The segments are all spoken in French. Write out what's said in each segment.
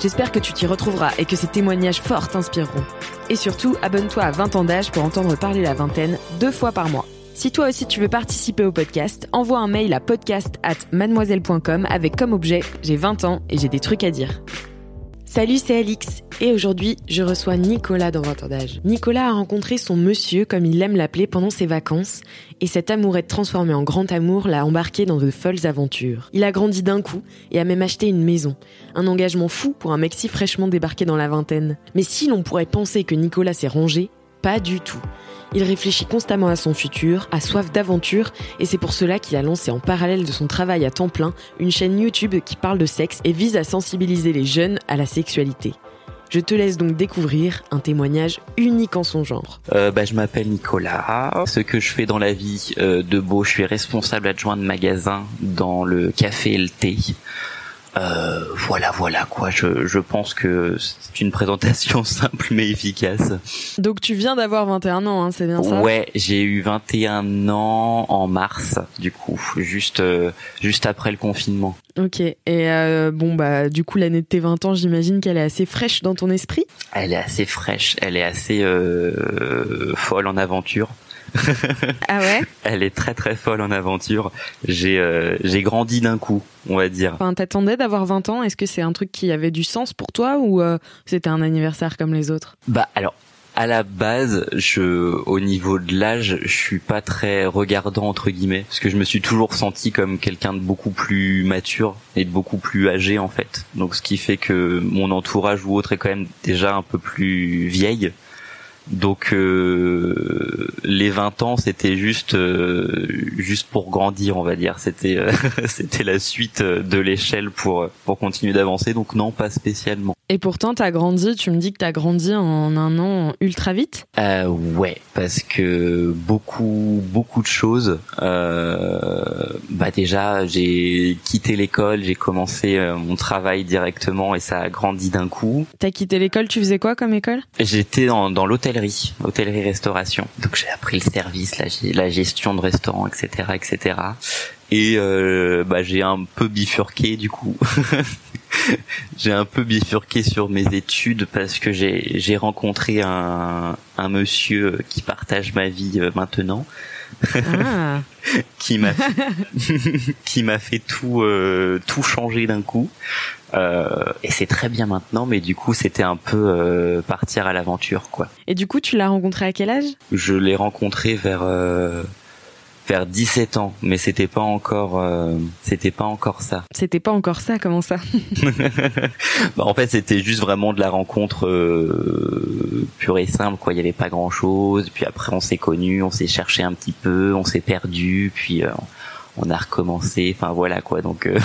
J'espère que tu t'y retrouveras et que ces témoignages forts t'inspireront. Et surtout, abonne-toi à 20 ans d'âge pour entendre parler la vingtaine deux fois par mois. Si toi aussi tu veux participer au podcast, envoie un mail à podcast at mademoiselle.com avec comme objet J'ai 20 ans et j'ai des trucs à dire. Salut, c'est Alix. Et aujourd'hui, je reçois Nicolas dans 20 ans. Nicolas a rencontré son monsieur, comme il aime l'appeler, pendant ses vacances. Et cet amourette transformé en grand amour l'a embarqué dans de folles aventures. Il a grandi d'un coup et a même acheté une maison. Un engagement fou pour un mec si fraîchement débarqué dans la vingtaine. Mais si l'on pourrait penser que Nicolas s'est rangé, pas du tout. Il réfléchit constamment à son futur, a soif d'aventure, et c'est pour cela qu'il a lancé en parallèle de son travail à temps plein une chaîne YouTube qui parle de sexe et vise à sensibiliser les jeunes à la sexualité. Je te laisse donc découvrir un témoignage unique en son genre. Euh, bah, je m'appelle Nicolas. Ce que je fais dans la vie euh, de beau, je suis responsable adjoint de magasin dans le café et le thé. Euh, voilà, voilà quoi. Je, je pense que c'est une présentation simple mais efficace. Donc tu viens d'avoir 21 ans, hein, c'est bien ça? Ouais, j'ai eu 21 ans en mars, du coup, juste euh, juste après le confinement. Ok. Et euh, bon bah du coup l'année de tes 20 ans, j'imagine qu'elle est assez fraîche dans ton esprit? Elle est assez fraîche, elle est assez euh, folle en aventure. Ah ouais Elle est très très folle en aventure. J'ai euh, j'ai grandi d'un coup, on va dire. Enfin, t'attendais d'avoir 20 ans Est-ce que c'est un truc qui avait du sens pour toi ou euh, c'était un anniversaire comme les autres? Bah alors à la base, je, au niveau de l'âge, je suis pas très regardant entre guillemets, parce que je me suis toujours senti comme quelqu'un de beaucoup plus mature et de beaucoup plus âgé en fait. Donc ce qui fait que mon entourage ou autre est quand même déjà un peu plus vieille. Donc euh, les 20 ans, c'était juste euh, juste pour grandir, on va dire. C'était euh, c'était la suite de l'échelle pour pour continuer d'avancer. Donc non, pas spécialement. Et pourtant, t'as grandi. Tu me dis que t'as grandi en un an ultra vite? Euh, ouais, parce que beaucoup beaucoup de choses. Euh, bah déjà, j'ai quitté l'école, j'ai commencé mon travail directement et ça a grandi d'un coup. T'as quitté l'école. Tu faisais quoi comme école? J'étais dans dans l'hôtel hôtellerie, restauration. Donc j'ai appris le service, la, gestion de restaurant, etc., etc. Et euh, bah, j'ai un peu bifurqué du coup. j'ai un peu bifurqué sur mes études parce que j'ai j'ai rencontré un un monsieur qui partage ma vie euh, maintenant. Ah. qui m'a qui m'a fait tout euh, tout changer d'un coup euh, et c'est très bien maintenant mais du coup c'était un peu euh, partir à l'aventure quoi et du coup tu l'as rencontré à quel âge? Je l'ai rencontré vers euh, vers 17 ans mais c'était pas encore euh, c'était pas encore ça. C'était pas encore ça comment ça bah, en fait c'était juste vraiment de la rencontre euh, pure et simple quoi. Il y avait pas grand chose puis après on s'est connus on s'est cherché un petit peu on s'est perdu puis euh, on a recommencé enfin voilà quoi. Donc euh,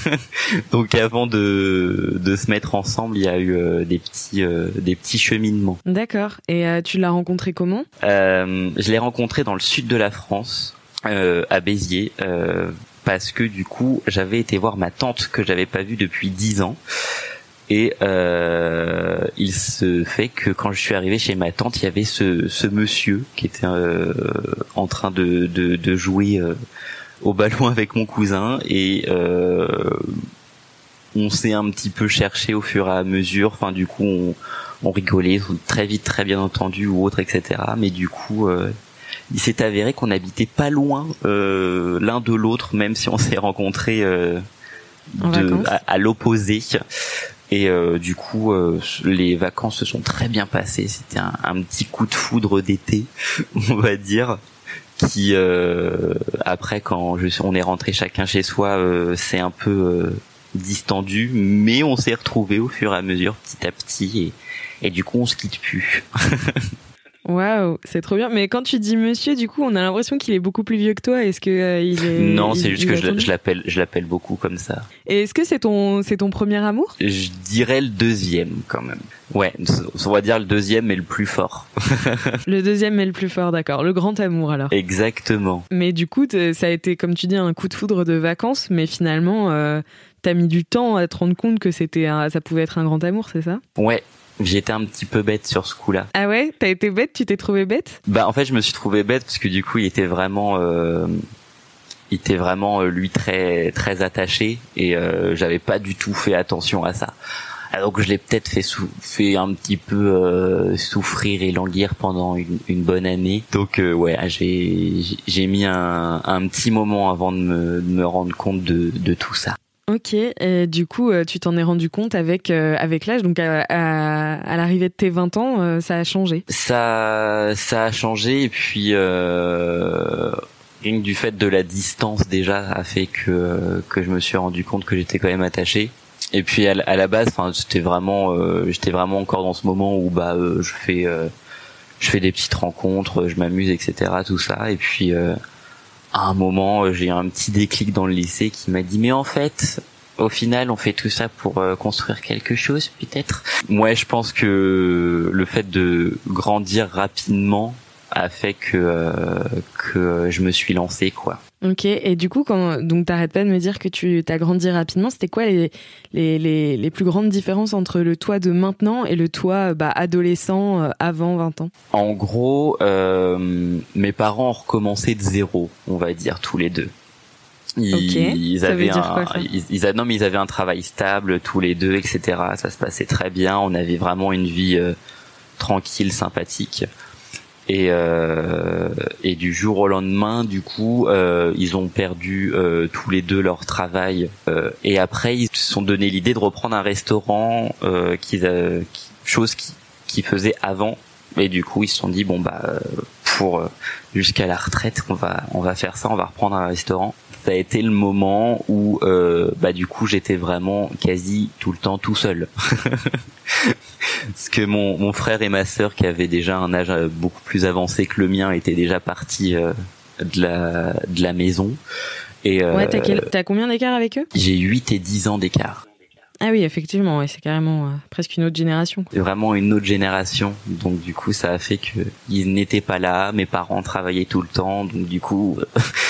donc avant de de se mettre ensemble il y a eu euh, des petits euh, des petits cheminements. D'accord. Et tu l'as rencontré comment? Je l'ai rencontré dans le sud de la France à Béziers parce que du coup j'avais été voir ma tante que j'avais pas vue depuis dix ans et euh, il se fait que quand je suis arrivé chez ma tante, il y avait ce, ce monsieur qui était euh, en train de, de, de jouer euh, au ballon avec mon cousin et euh, on s'est un petit peu cherché au fur et à mesure. Enfin, du coup, on, on rigolait très vite, très bien entendu ou autre, etc. Mais du coup, euh, il s'est avéré qu'on habitait pas loin euh, l'un de l'autre, même si on s'est rencontrés à, l'opposé. Et du coup, les vacances se sont très bien passées. C'était un, un, petit coup de foudre d'été, on va dire qui euh, après quand je, on est rentré chacun chez soi euh, c'est un peu euh, distendu mais on s'est retrouvé au fur et à mesure petit à petit et, et du coup on se quitte plus Waouh, c'est trop bien. Mais quand tu dis monsieur, du coup, on a l'impression qu'il est beaucoup plus vieux que toi. Est-ce que euh, il est Non, c'est juste que je, l'appelle, je l'appelle beaucoup comme ça. Et est-ce que c'est ton, c'est ton premier amour? Je dirais le deuxième quand même. Ouais, on va dire le deuxième mais le plus fort. le deuxième mais le plus fort, d'accord. Le grand amour alors. Exactement. Mais du coup, ça a été, comme tu dis, un coup de foudre de vacances, mais finalement. Euh, T'as mis du temps à te rendre compte que c'était, ça pouvait être un grand amour, c'est ça? Ouais, J'étais un petit peu bête sur ce coup-là. Ah ouais? T'as été bête? Tu t'es trouvé bête? Bah en fait je me suis trouvé bête parce que du coup il était vraiment, euh, il était vraiment euh, lui très très attaché et euh, j'avais pas du tout fait attention à ça. Alors que je l'ai peut-être fait fait un petit peu euh, souffrir et languir pendant une, une bonne année. Donc euh, ouais, j'ai j'ai mis un, un petit moment avant de me, de me rendre compte de, de tout ça. Ok, et du coup, euh, tu t'en es rendu compte avec euh, avec l'âge, donc à, à, l'arrivée de tes 20 ans, euh, ça a changé. Ça ça a changé et puis euh, rien que du fait de la distance déjà a fait que que je me suis rendu compte que j'étais quand même attaché. Et puis à, la base, enfin, c'était vraiment j'étais vraiment encore dans ce moment où bah je fais je fais des petites rencontres, je m'amuse, etc. Tout ça et puis à un moment, euh, j'ai eu un petit déclic dans le lycée qui m'a dit mais en fait, au final, on fait tout ça pour euh, construire quelque chose, peut-être. Moi, je pense que le fait de grandir rapidement a fait que euh, que je me suis lancé, quoi. Ok, et du coup, quand, donc t'arrêtes pas de me dire que tu as grandi rapidement, c'était quoi les, les, les, les, plus grandes différences entre le toi de maintenant et le toi bah, adolescent euh, avant 20 ans? En gros, euh, mes parents ont recommencé de zéro, on va dire, tous les deux. Ils, avaient un, ils, non, mais ils avaient un travail stable tous les deux, etc. Ça se passait très bien. On avait vraiment une vie euh, tranquille, sympathique et, euh, et du jour au lendemain du coup euh, ils ont perdu euh, tous les deux leur travail euh, et après ils se sont donné l'idée de reprendre un restaurant euh, qu'ils qui, chose qui qu'ils faisaient avant. Et du coup ils se sont dit bon bah pour jusqu'à la retraite on va on va faire ça on va reprendre un restaurant ça a été le moment où bah du coup j'étais vraiment quasi tout le temps tout seul. Parce que mon, mon frère et ma sœur qui avaient déjà un âge euh, beaucoup plus avancé que le mien étaient déjà partis euh, de la de la maison. Et euh, ouais t'as, combien d'écart avec eux? j'ai 8 et 10 ans d'écart. Ah oui effectivement ouais, c'est carrément presque une autre génération c'est vraiment une autre génération. Donc du coup ça a fait que ils n'étaient pas là mes parents travaillaient tout le temps. Donc du coup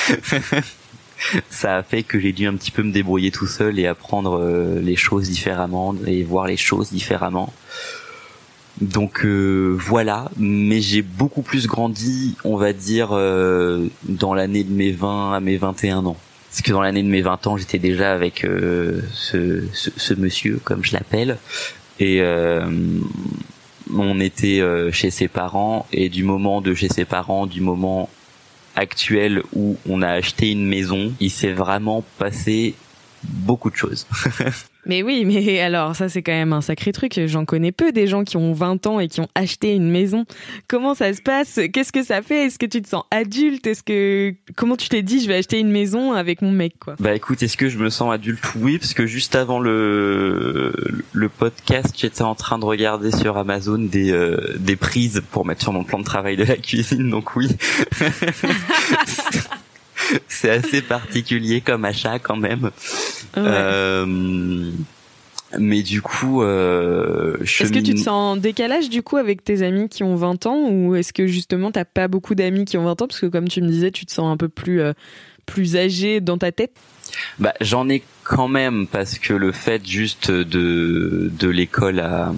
ça a fait que j'ai dû un petit peu me débrouiller tout seul et apprendre les choses différemment et voir les choses différemment. Donc euh, voilà, mais j'ai beaucoup plus grandi, on va dire, euh, dans l'année de mes 20 à mes 21 ans. Parce que dans l'année de mes 20 ans, j'étais déjà avec euh, ce, ce, monsieur, comme je l'appelle, et on était chez ses parents, et du moment de chez ses parents, du moment actuel où on a acheté une maison, il s'est vraiment passé beaucoup de choses. Mais oui, mais alors ça c'est quand même un sacré truc. J'en connais peu des gens qui ont 20 ans et qui ont acheté une maison. Comment ça se passe? Qu'est-ce que ça fait? Est-ce que tu te sens adulte? Est-ce que comment tu t'es dit je vais acheter une maison avec mon mec quoi? Bah écoute, est-ce que je me sens adulte? Oui, parce que juste avant le le podcast, j'étais en train de regarder sur Amazon des euh, des prises pour mettre sur mon plan de travail de la cuisine. Donc oui. c'est assez particulier comme achat quand même. Euh, mais du coup, euh, est-ce que tu te sens en décalage du coup avec tes amis qui ont 20 ans ou est-ce que justement t'as pas beaucoup d'amis qui ont 20 ans? Parce que comme tu me disais, tu te sens un peu plus euh, plus âgé dans ta tête. Bah j'en ai quand même parce que le fait juste de de l'école a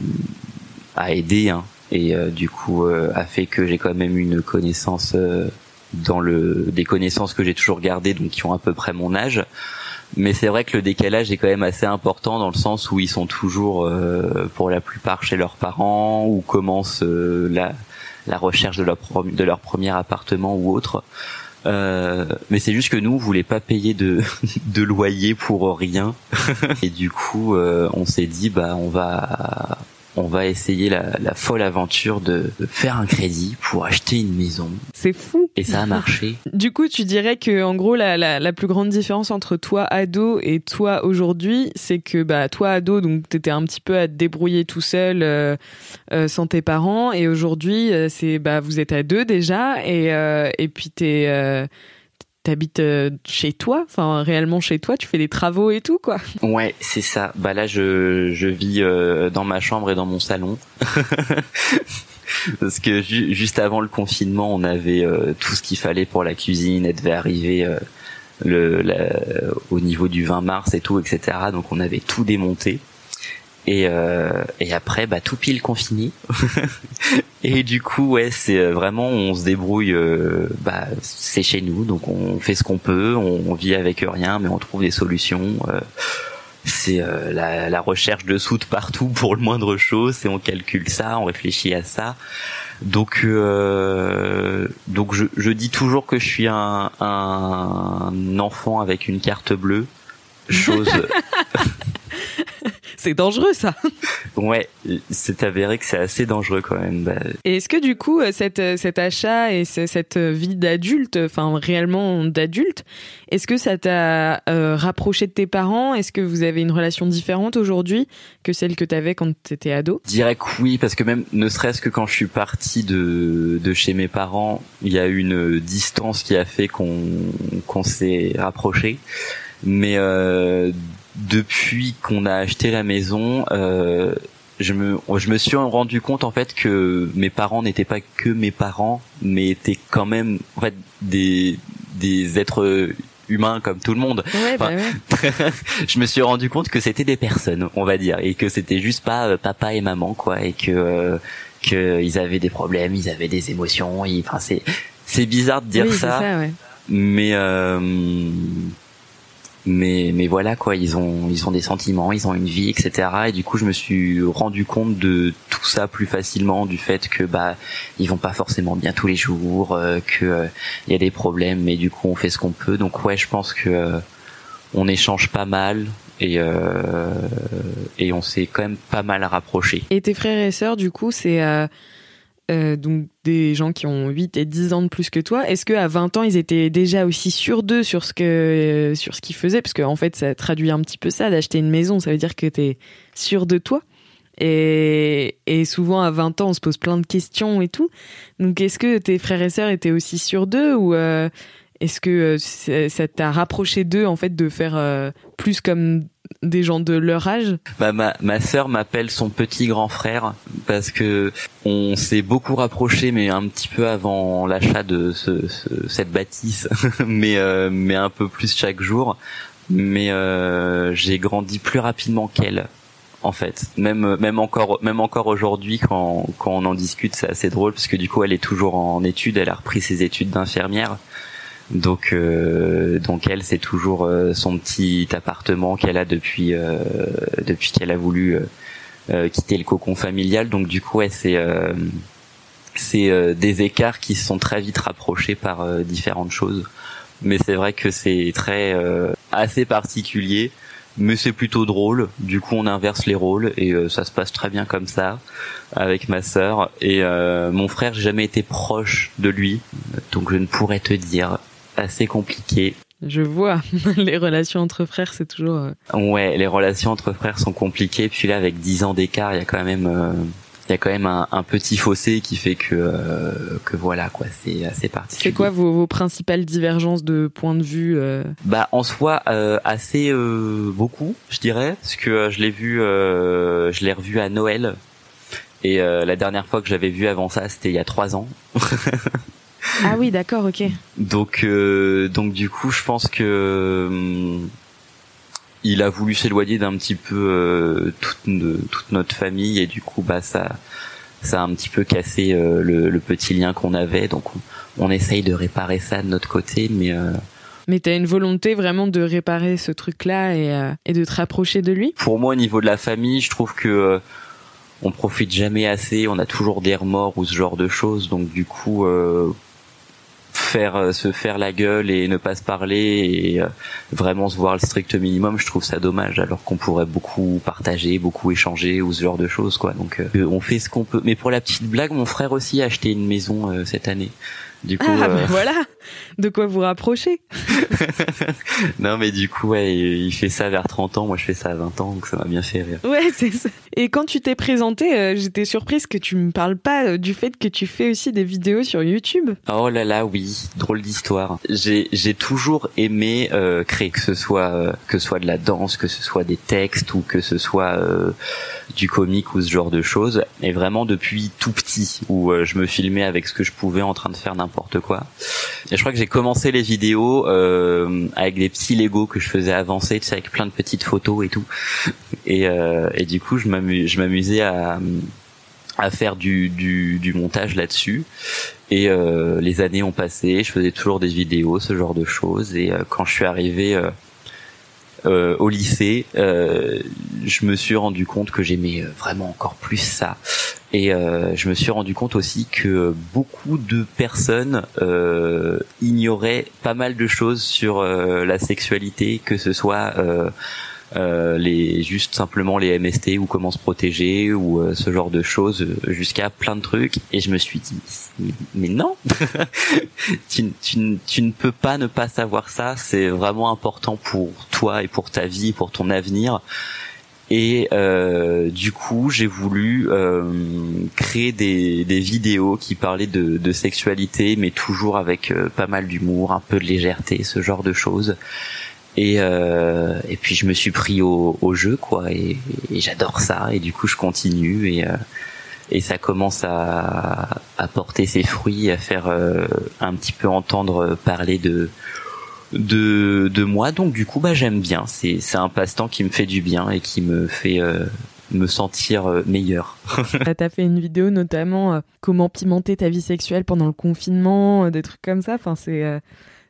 a aidé hein, et euh, du coup a fait que j'ai quand même une connaissance dans le des connaissances que j'ai toujours gardées donc qui ont à peu près mon âge mais c'est vrai que le décalage est quand même assez important dans le sens où ils sont toujours euh, pour la plupart chez leurs parents ou commencent euh, la la recherche de leur de leur premier appartement ou autre Euh, mais c'est juste que nous, on voulait pas payer de, de loyer pour rien. Et du coup, euh, on s'est dit, bah, on va, on va essayer la, la folle aventure de, de faire un crédit pour acheter une maison. C'est fou. Et ça a marché. Du coup, tu dirais que en gros la, la, la plus grande différence entre toi ado et toi aujourd'hui, c'est que bah toi ado donc t'étais un petit peu à te débrouiller tout seul euh, euh, sans tes parents et aujourd'hui euh, c'est bah vous êtes à deux déjà et euh, et puis t'es euh, t'habites euh, chez toi, enfin réellement chez toi, tu fais des travaux et tout quoi. Ouais, c'est ça. Bah là, je, je vis euh, dans ma chambre et dans mon salon. Parce que ju- juste avant le confinement, on avait euh, tout ce qu'il fallait pour la cuisine. Elle devait arriver le, la- au niveau du 20 mars et tout, etc. Donc on avait tout démonté. Et, euh, et après, bah tout pile confiné. et du coup, ouais, c'est euh, vraiment, on se débrouille. euh, bah, c'est chez nous, donc on fait ce qu'on peut. On, vit avec rien, mais on trouve des solutions. euh, c'est euh, la, la recherche de sous de partout pour le moindre chose. Et on calcule ça, on réfléchit à ça. Donc, donc je, je dis toujours que je suis un, un enfant avec une carte bleue. Chose, C'est dangereux ça. ouais, c'est avéré que c'est assez dangereux quand même. Bah, Et est-ce que du coup, euh, cette, euh, cet achat et ce- cette euh, vie d'adulte, enfin réellement d'adulte, est-ce que ça t'a euh, rapproché de tes parents? Est-ce que vous avez une relation différente aujourd'hui que celle que t'avais quand t'étais ado? Que oui, parce que même ne serait-ce que quand je suis parti de, de chez mes parents, il y a eu une distance qui a fait qu'on qu'on s'est rapproché. Mais euh, depuis qu'on a acheté la maison, euh, je me je me suis rendu compte en fait que mes parents n'étaient pas que mes parents, mais étaient quand même en fait des des êtres humains comme tout le monde Ouais, bah je me suis rendu compte que c'était des personnes, on va dire, et que c'était juste pas euh, papa et maman, quoi, et que euh, que ils avaient des problèmes, ils avaient des émotions. Ils, enfin, c'est c'est bizarre de dire oui, ça, ça, ouais. mais euh, mais mais voilà quoi, ils ont ils ont des sentiments, ils ont une vie, etc. Et du coup, je me suis rendu compte de tout ça plus facilement, du fait que bah ils vont pas forcément bien tous les jours, euh, que euh, y a des problèmes, mais du coup on fait ce qu'on peut. Donc ouais, je pense que euh, on échange pas mal et euh, et on s'est quand même pas mal rapprochés. Et tes frères et sœurs, du coup, c'est euh, donc des gens qui ont 8 et 10 ans de plus que toi. Est-ce que à 20 ans, ils étaient déjà aussi sûrs d'eux sur ce que euh, sur ce qu'ils faisaient? Parce qu'en en fait, ça traduit un petit peu ça d'acheter une maison, ça veut dire que tu es sûr de toi. Et, et souvent à 20 ans, on se pose plein de questions et tout. Donc est-ce que tes frères et sœurs étaient aussi sûrs d'eux ou euh, est-ce que euh, ça t'a rapproché d'eux en fait de faire euh, plus comme des gens de leur âge? Bah, ma ma sœur m'appelle son petit grand frère parce que on s'est beaucoup rapprochés, mais un petit peu avant l'achat de ce, ce- cette bâtisse, mais euh, mais un peu plus chaque jour. Mais euh, j'ai grandi plus rapidement qu'elle. En fait, même même encore même encore aujourd'hui quand quand on en discute, c'est assez drôle parce que du coup elle est toujours en études, elle a repris ses études d'infirmière. Donc, euh, donc elle, c'est toujours euh, son petit appartement qu'elle a depuis euh, depuis qu'elle a voulu euh, euh, quitter le cocon familial. Donc du coup, ouais, c'est euh, c'est des écarts qui se sont très vite rapprochés par différentes choses. Mais c'est vrai que c'est très assez particulier. Mais c'est plutôt drôle. Du coup, on inverse les rôles et ça se passe très bien comme ça avec ma sœur. Et mon frère, j'ai jamais été proche de lui, donc je ne pourrais te dire assez compliqué. Je vois, les relations entre frères, c'est toujours... euh, Ouais, les relations entre frères sont compliquées. Puis là, avec 10 ans d'écart, il y a quand même, euh, il y a quand même un, un petit fossé qui fait que, euh, que voilà, quoi, c'est assez particulier. C'est quoi vos, vos principales divergences de point de vue euh, Bah, en soi, euh, assez euh, beaucoup, je dirais, parce que je l'ai vu, euh, je l'ai revu à Noël. Et euh, la dernière fois que j'avais vu avant ça, c'était il y a trois ans. Ah oui, d'accord, ok. Donc, euh, donc du coup, je pense que hum, il a voulu s'éloigner d'un petit peu euh, toute, notre famille et du coup, bah ça, ça a un petit peu cassé euh, le, le petit lien qu'on avait. Donc, on, on essaye de réparer ça de notre côté, mais euh, Mais t'as une volonté vraiment de réparer ce truc-là et, euh, et de te rapprocher de lui? Pour moi, au niveau de la famille, je trouve que euh, on profite jamais assez. On a toujours des remords ou ce genre de choses. Donc, du coup, euh, faire euh, se faire la gueule et ne pas se parler et euh, vraiment se voir le strict minimum je trouve ça dommage alors qu'on pourrait beaucoup partager beaucoup échanger ou ce genre de choses quoi. Donc euh, on fait ce qu'on peut. Mais pour la petite blague mon frère aussi a acheté une maison cette année. Du coup, ah, ben voilà, de quoi vous rapprocher. non, mais du coup, ouais, il fait ça vers 30 ans, moi je fais ça à 20 ans, donc ça m'a bien fait rire. Ouais, c'est ça. Et quand tu t'es présenté, euh, j'étais surprise que tu me parles pas euh, du fait que tu fais aussi des vidéos sur YouTube. Oh là là, oui, drôle d'histoire. J'ai j'ai toujours aimé euh, créer, que ce soit que ce soit de la danse, que ce soit des textes ou que ce soit du comique ou ce genre de choses. Et vraiment depuis tout petit, où je me filmais avec ce que je pouvais en train de faire n'importe quoi. Et je crois que j'ai commencé les vidéos euh, avec des petits Lego que je faisais avancer, tu sais, avec plein de petites photos et tout. Et, euh, et du coup, je m'amusais à, à faire du, du, du montage là-dessus. Et euh, les années ont passé, je faisais toujours des vidéos, ce genre de choses. Et euh, quand je suis arrivé euh, euh, au lycée, euh, je me suis rendu compte que j'aimais vraiment encore plus ça. Et euh, je me suis rendu compte aussi que beaucoup de personnes euh, ignoraient pas mal de choses sur euh, la sexualité, que ce soit euh, les juste simplement les MST ou comment se protéger ou ce genre de choses, jusqu'à plein de trucs. Et je me suis dit, mais non, tu, tu, tu ne peux pas ne pas savoir ça. C'est vraiment important pour toi et pour ta vie, pour ton avenir. Et euh, du coup, j'ai voulu euh, créer des, des, vidéos qui parlaient de, de sexualité, mais toujours avec euh, pas mal d'humour, un peu de légèreté, ce genre de choses. Et, euh, et puis je me suis pris au, au jeu, quoi, et, et j'adore ça. Et du coup, je continue et euh, et ça commence à, à porter ses fruits, à faire euh, un petit peu entendre parler de de, de moi. Donc du coup, bah j'aime bien. C'est c'est un passe-temps qui me fait du bien et qui me fait euh, me sentir euh, meilleur. T'as fait une vidéo notamment euh, comment pimenter ta vie sexuelle pendant le confinement, des trucs comme ça. Enfin, c'est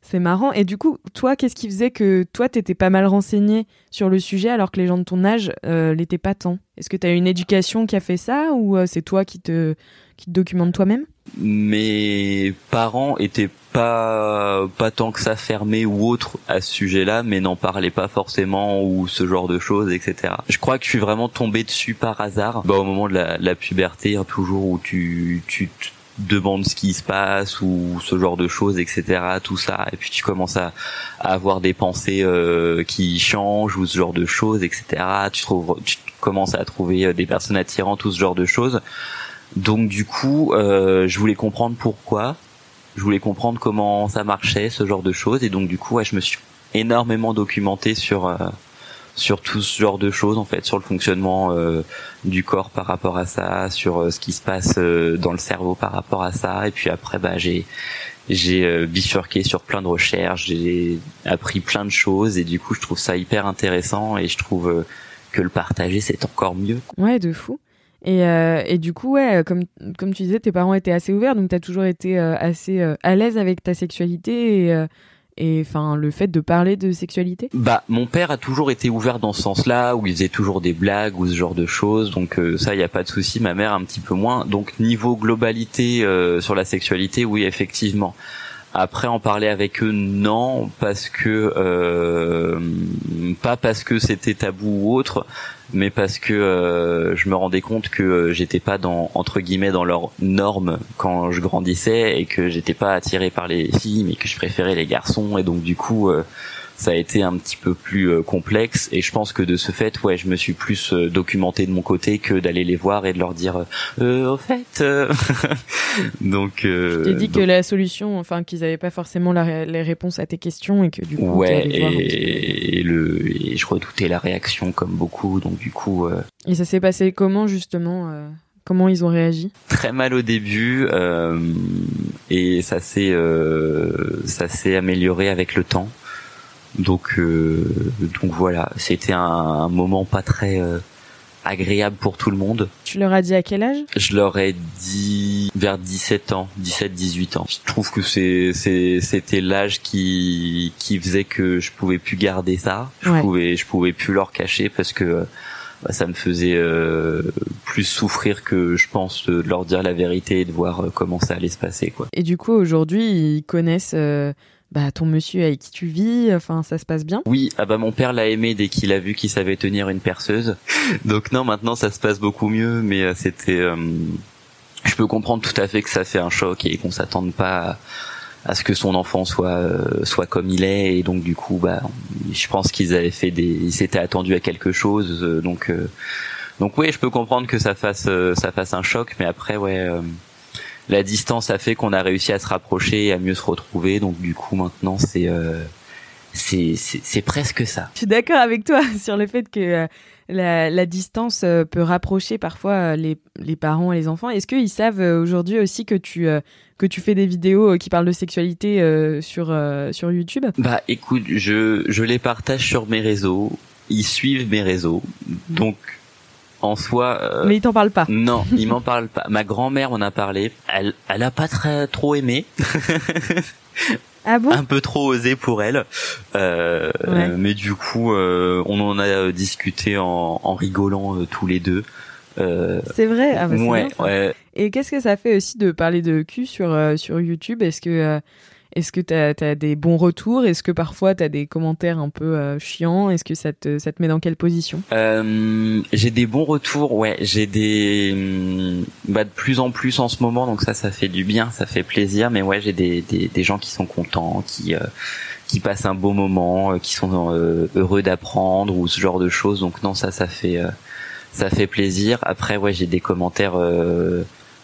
c'est marrant. Et du coup, toi, qu'est-ce qui faisait que toi, t'étais pas mal renseigné sur le sujet alors que les gens de ton âge euh, l'étaient pas tant? Est-ce que t'as une éducation qui a fait ça ou c'est toi qui te qui te documentes toi-même? Mes parents étaient pas pas tant que ça fermé ou autre à ce sujet-là, mais n'en parlait pas forcément ou ce genre de choses, etc. Je crois que je suis vraiment tombé dessus par hasard, bah, au moment de la, puberté, hein, toujours où tu tu te demandes ce qui se passe ou ce genre de choses, etc. Tout ça, et puis tu commences à, à avoir des pensées euh, qui changent ou ce genre de choses, etc. Tu trouves, tu commences à trouver euh, des personnes attirantes ou ce genre de choses. Donc du coup, euh, je voulais comprendre pourquoi je voulais comprendre comment ça marchait, ce genre de choses, et donc du coup, ouais, je me suis énormément documenté sur euh, sur tout ce genre de choses en fait, sur le fonctionnement euh, du corps par rapport à ça, sur euh, ce qui se passe dans le cerveau par rapport à ça, et puis après, bah j'ai j'ai bifurqué sur plein de recherches, j'ai appris plein de choses, et du coup, je trouve ça hyper intéressant, et je trouve que le partager c'est encore mieux. Ouais, de fou. Et, euh, et, du coup, ouais, comme, comme tu disais, tes parents étaient assez ouverts, donc tu as toujours été euh, assez euh, à l'aise avec ta sexualité et, et enfin le fait de parler de sexualité? Bah, mon père a toujours été ouvert dans ce sens-là, où il faisait toujours des blagues ou ce genre de choses, donc ça, il y a pas de souci. Ma mère un petit peu moins. Donc niveau globalité sur la sexualité, oui, effectivement. Après en parler avec eux, non, parce que pas parce que c'était tabou ou autre, mais parce que euh, je me rendais compte que euh, j'étais pas dans entre guillemets dans leurs normes quand je grandissais et que j'étais pas attiré par les filles mais que je préférais les garçons. Et donc du coup euh, ça a été un petit peu plus euh, complexe. Et je pense que de ce fait ouais je me suis plus euh, documenté de mon côté que d'aller les voir et de leur dire euh, au fait donc euh, t'ai dit que la solution enfin qu'ils avaient pas forcément la, les réponses à tes questions et que du coup ouais et, et, le et je redoutais la réaction comme beaucoup. Donc du coup et ça s'est passé comment justement Comment ils ont réagi? Très mal au début euh, et ça s'est euh, ça s'est amélioré avec le temps. Donc, euh, donc voilà, c'était un, moment pas très euh, agréable pour tout le monde. Tu leur as dit à quel âge? Je leur ai dit vers 17 ans, 17-18 ans. Je trouve que c'est c'était l'âge qui qui faisait que je pouvais plus garder ça. Je pouvais je pouvais plus leur cacher parce que bah, ça me faisait euh, plus souffrir que je pense de leur dire la vérité et de voir euh, comment ça allait se passer quoi. Et du coup aujourd'hui ils connaissent euh, bah, ton monsieur avec qui tu vis, enfin ça se passe bien Oui, ah bah mon père l'a aimé dès qu'il a vu qu'il savait tenir une perceuse. Donc non, maintenant ça se passe beaucoup mieux, mais euh, c'était je peux comprendre tout à fait que ça fait un choc et qu'on s'attende pas à, ce que son enfant soit soit comme il est et donc du coup bah je pense qu'ils avaient fait des ils s'étaient attendus à quelque chose donc donc oui je peux comprendre que ça fasse ça fasse un choc mais après ouais la distance a fait qu'on a réussi à se rapprocher et à mieux se retrouver. Donc du coup maintenant c'est euh, c'est c'est presque ça. Je suis d'accord avec toi sur le fait que euh, la, la, distance euh, peut rapprocher parfois les, les parents et les enfants. Est-ce qu'ils savent aujourd'hui aussi que tu que tu fais des vidéos qui parlent de sexualité sur sur YouTube? Bah écoute, je je les partage sur mes réseaux. Ils suivent mes réseaux. Donc en soi. Euh, Mais il t'en parle pas. Non, il m'en parle pas. Ma grand-mère en a parlé. Elle, elle a pas très trop aimé. Ah bon? Un peu trop osé pour elle. Euh, Mais du coup, euh, on en a discuté en, en rigolant euh, tous les deux. Euh, c'est vrai? Ah bah ouais, ouais. Et qu'est-ce que ça fait aussi de parler de cul sur sur YouTube? Est-ce que est-ce que tu as, des bons retours? Est-ce que parfois tu as des commentaires un peu euh, chiants? Est-ce que ça te, ça te met dans quelle position? Euh, J'ai des bons retours, ouais. J'ai des... Mm, bah, de plus en plus en ce moment, donc ça, ça fait du bien, ça fait plaisir. Mais ouais, j'ai des, des, gens qui sont contents, qui... Euh, qui passent un beau moment, euh, qui sont heureux d'apprendre ou ce genre de choses. Donc non, ça, ça fait, ça fait plaisir. Après, ouais, j'ai des commentaires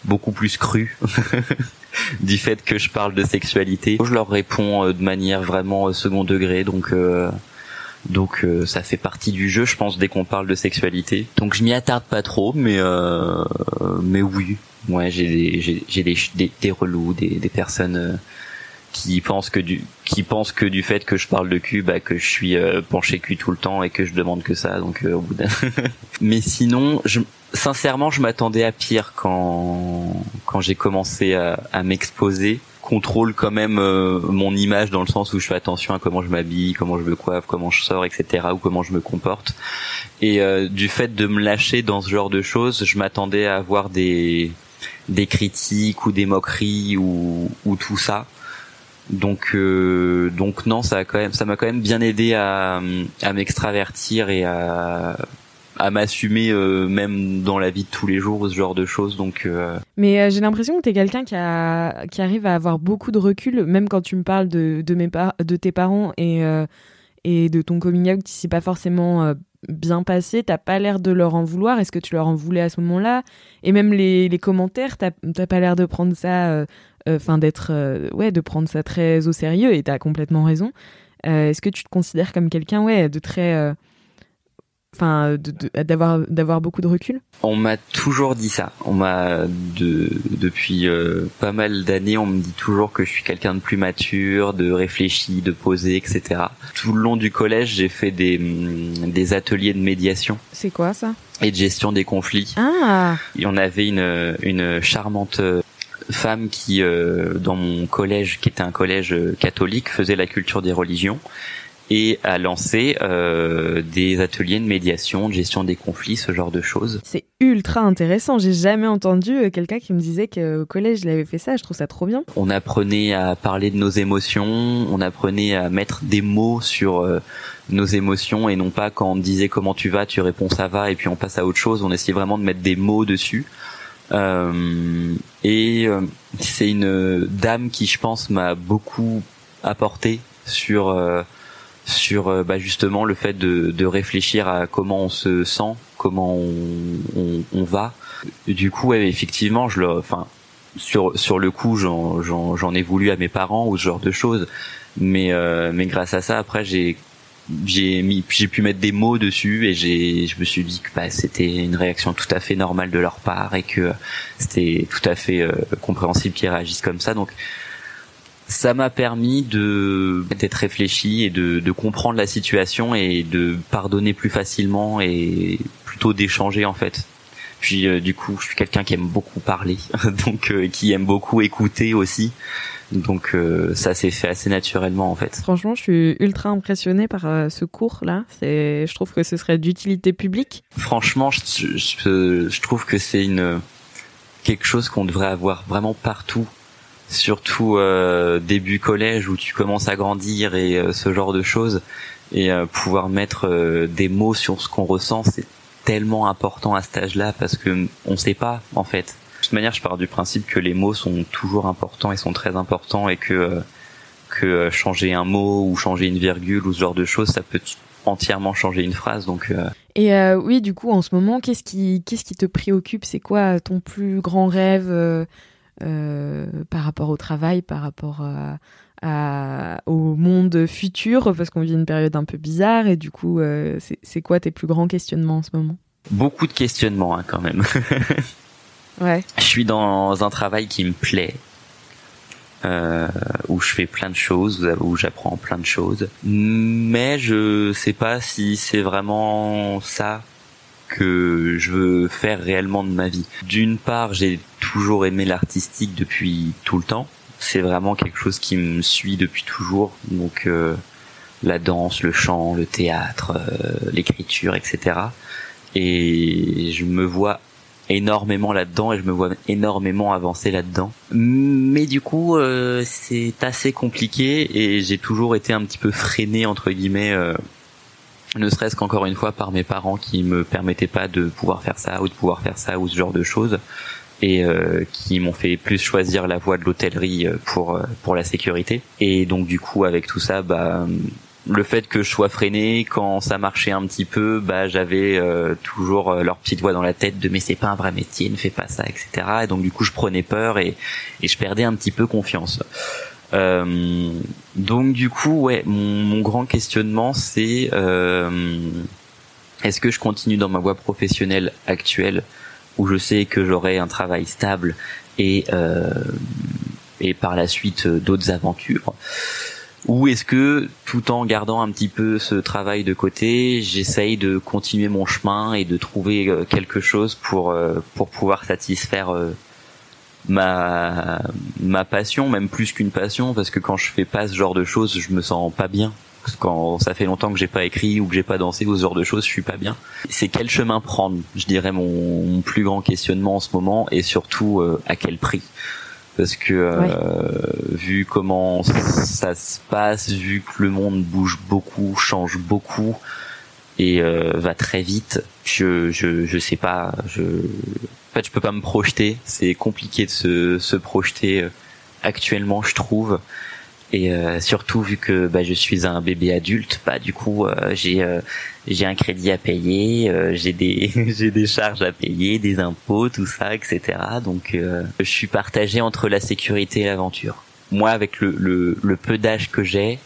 beaucoup plus crus du fait que je parle de sexualité. Je leur réponds euh, de manière vraiment euh, second degré, donc euh, donc ça fait partie du jeu, je pense, dès qu'on parle de sexualité. Donc je m'y attarde pas trop, mais mais oui, ouais, j'ai des j'ai, des, des, des relous, des, des personnes qui pensent que du qui pensent que du fait que je parle de cul bah que je suis penché cul tout le temps et que je demande que ça donc au bout d'un mais sinon je sincèrement, je m'attendais à pire quand quand j'ai commencé à, à m'exposer. Contrôle quand même euh, mon image dans le sens où je fais attention à comment je m'habille, comment je me coiffe, comment je sors, etc. ou comment je me comporte. Et euh, du fait de me lâcher dans ce genre de choses, je m'attendais à avoir des des critiques ou des moqueries ou, ou tout ça. Donc euh, donc non, ça a quand même ça m'a quand même bien aidé à à m'extravertir et à à m'assumer euh, même dans la vie de tous les jours ce genre de choses. Donc euh, mais euh, j'ai l'impression que tu es quelqu'un qui a qui arrive à avoir beaucoup de recul même quand tu me parles de de mes de tes parents et et de ton coming out qui s'est pas forcément bien passé. T'as pas l'air de leur en vouloir. Est-ce que tu leur en voulais à ce moment-là? Et même les, les commentaires t'as pas l'air de prendre ça enfin d'être ouais de prendre ça très au sérieux et t'as complètement raison. Est-ce que tu te considères comme quelqu'un ouais de très enfin d'avoir d'avoir beaucoup de recul On m'a toujours dit ça. On m'a de depuis euh, pas mal d'années, on me dit toujours que je suis quelqu'un de plus mature, de réfléchi, de posé, etc. Tout le long du collège, j'ai fait des mm, des ateliers de médiation. C'est quoi ça? Et de gestion des conflits. Ah. Et on avait une une charmante euh, femme qui euh, dans mon collège qui était un collège catholique faisait la culture des religions et a lancé euh, des ateliers de médiation, de gestion des conflits, ce genre de choses. C'est ultra intéressant. J'ai jamais entendu euh, quelqu'un qui me disait qu'au collège il avait fait ça. Je trouve ça trop bien. On apprenait à parler de nos émotions, on apprenait à mettre des mots sur euh, nos émotions et non pas quand on me disait comment tu vas, tu réponds ça va et puis on passe à autre chose. On essayait vraiment de mettre des mots dessus. Euh, et euh, c'est une dame qui, je pense, m'a beaucoup apporté sur sur euh, bah, justement le fait de, de, réfléchir à comment on se sent, comment on, on, on va. Du coup, effectivement, je le, enfin, sur sur le coup, j'en ai voulu à mes parents ou ce genre de choses, mais euh, mais grâce à ça, après, j'ai j'ai mis j'ai pu mettre des mots dessus et j'ai je me suis dit que bah, c'était une réaction tout à fait normale de leur part et que c'était tout à fait euh, compréhensible qu'ils réagissent comme ça donc ça m'a permis de d'être réfléchi et de, de comprendre la situation et de pardonner plus facilement et plutôt d'échanger en fait. Puis euh, du coup, je suis quelqu'un qui aime beaucoup parler, donc euh, qui aime beaucoup écouter aussi. Donc euh, ça s'est fait assez naturellement en fait. Franchement, je suis ultra impressionné par euh, ce cours là. C'est, je trouve que ce serait d'utilité publique. Franchement, je, je, je trouve que c'est une quelque chose qu'on devrait avoir vraiment partout, surtout euh, début collège où tu commences à grandir et euh, ce genre de choses. Et pouvoir mettre des mots sur ce qu'on ressent, c'est tellement important à cet âge-là parce que on sait pas en fait. De toute manière, je pars du principe que les mots sont toujours importants et sont très importants et que euh, que euh, changer un mot ou changer une virgule ou ce genre de choses, ça peut entièrement changer une phrase. Donc euh, et oui, du coup, en ce moment, qu'est-ce qui qu'est-ce qui te préoccupe? C'est quoi ton plus grand rêve par rapport au travail, par rapport à, au monde futur Parce qu'on vit une période un peu bizarre et du coup, c'est quoi tes plus grands questionnements en ce moment? Beaucoup de questionnements hein, quand même. Ouais. Je suis dans un travail qui me plaît, euh, où je fais plein de choses, où j'apprends plein de choses, mais je sais pas si c'est vraiment ça que je veux faire réellement de ma vie. D'une part, j'ai toujours aimé l'artistique depuis tout le temps. C'est vraiment quelque chose qui me suit depuis toujours. Donc euh, la danse, le chant, le théâtre, euh, l'écriture, etc. Et je me vois énormément là-dedans et je me vois énormément avancer là-dedans. Mais du coup, euh, c'est assez compliqué et j'ai toujours été un petit peu freiné entre guillemets, euh, ne serait-ce qu'encore une fois par mes parents qui me permettaient pas de pouvoir faire ça ou de pouvoir faire ça ou ce genre de choses et euh, qui m'ont fait plus choisir la voie de l'hôtellerie pour pour la sécurité. Et donc du coup, avec tout ça, bah le fait que je sois freiné quand ça marchait un petit peu bah j'avais euh, toujours euh, leur petite voix dans la tête de mais c'est pas un vrai métier ne fais pas ça etc et donc du coup je prenais peur et, et je perdais un petit peu confiance. Euh, donc du coup ouais mon, mon grand questionnement c'est euh, est-ce que je continue dans ma voie professionnelle actuelle? Où je sais que j'aurai un travail stable et et par la suite d'autres aventures ou est-ce que tout en gardant un petit peu ce travail de côté, j'essaye de continuer mon chemin et de trouver euh, quelque chose pour euh, pour pouvoir satisfaire euh, ma ma passion, même plus qu'une passion, parce que quand je fais pas ce genre de choses, je me sens pas bien. Quand ça fait longtemps que j'ai pas écrit ou que j'ai pas dansé ou ce genre de choses, je suis pas bien. C'est quel chemin prendre, je dirais mon, mon, plus grand questionnement en ce moment, et surtout à quel prix? Parce que euh, vu comment ça se passe, vu que le monde bouge beaucoup, change beaucoup et euh, va très vite, je je je sais pas, je en fait je peux pas me projeter, c'est compliqué de se se projeter euh, actuellement, je trouve et euh, surtout vu que bah, je suis un bébé adulte bah du coup euh, j'ai euh, j'ai un crédit à payer j'ai des j'ai des charges à payer des impôts tout ça etc donc je suis partagé entre la sécurité et l'aventure. Moi avec le le, le peu d'âge que j'ai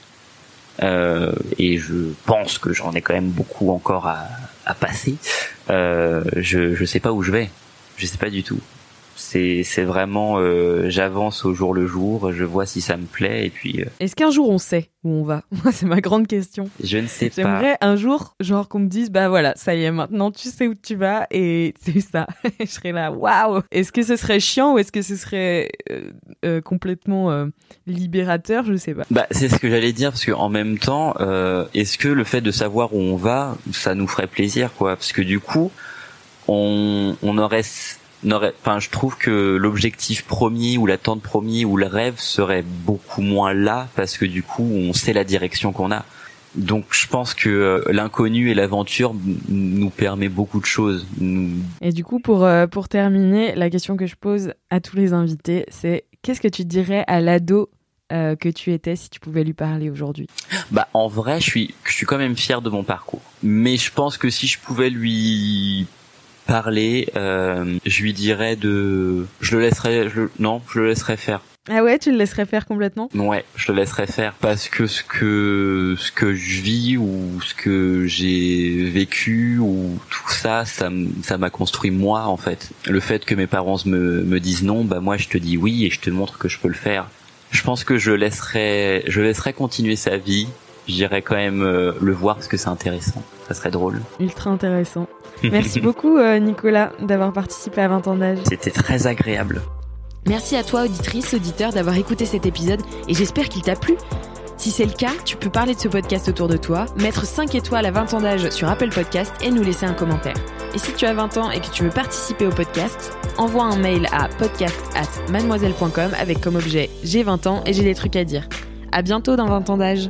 et je pense que j'en ai quand même beaucoup encore à à passer je je sais pas où je vais. Je sais pas du tout c'est c'est vraiment euh, j'avance au jour le jour, je vois si ça me plaît et puis. Euh, Est-ce qu'un jour on sait où on va? Moi, c'est ma grande question. Je ne sais pas. J'aimerais un jour, genre qu'on me dise, bah voilà, ça y est, maintenant tu sais où tu vas et c'est ça. je serais là, waouh Est-ce que ce serait chiant ou est-ce que ce serait euh, complètement libérateur? Je sais pas. Bah c'est ce que j'allais dire parce que en même temps, est-ce que le fait de savoir où on va, ça nous ferait plaisir quoi? Parce que du coup, on on aurait enfin, je trouve que l'objectif premier ou l'attente premier ou le rêve serait beaucoup moins là parce que du coup, on sait la direction qu'on a. Donc, je pense que euh, l'inconnu et l'aventure nous permet beaucoup de choses. Et du coup, pour euh, pour terminer, la question que je pose à tous les invités, c'est qu'est-ce que tu dirais à l'ado euh, que tu étais si tu pouvais lui parler aujourd'hui? Bah en vrai, je suis je suis quand même fier de mon parcours. Mais je pense que si je pouvais lui parler, euh, je lui dirais de, je le laisserais, je, non, je le laisserais faire. Ah ouais, tu le laisserais faire complètement? Ouais, je le laisserais faire parce que ce que ce que je vis ou ce que j'ai vécu ou tout ça, ça ça m'a construit moi en fait. Le fait que mes parents me me disent non, bah moi je te dis oui et je te montre que je peux le faire. Je pense que je laisserais je laisserais continuer sa vie. J'irais quand même euh, le voir parce que c'est intéressant. Ça serait drôle. Ultra intéressant. Merci beaucoup, euh, Nicolas, d'avoir participé à 20 ans d'âge. C'était très agréable. Merci à toi, auditrice, auditeur, d'avoir écouté cet épisode et j'espère qu'il t'a plu. Si c'est le cas, tu peux parler de ce podcast autour de toi, mettre 5 étoiles à 20 ans d'âge sur Apple Podcast et nous laisser un commentaire. Et si tu as 20 ans et que tu veux participer au podcast, envoie un mail à podcast at mademoiselle.com avec comme objet j'ai 20 ans et j'ai des trucs à dire. À bientôt dans 20 ans d'âge.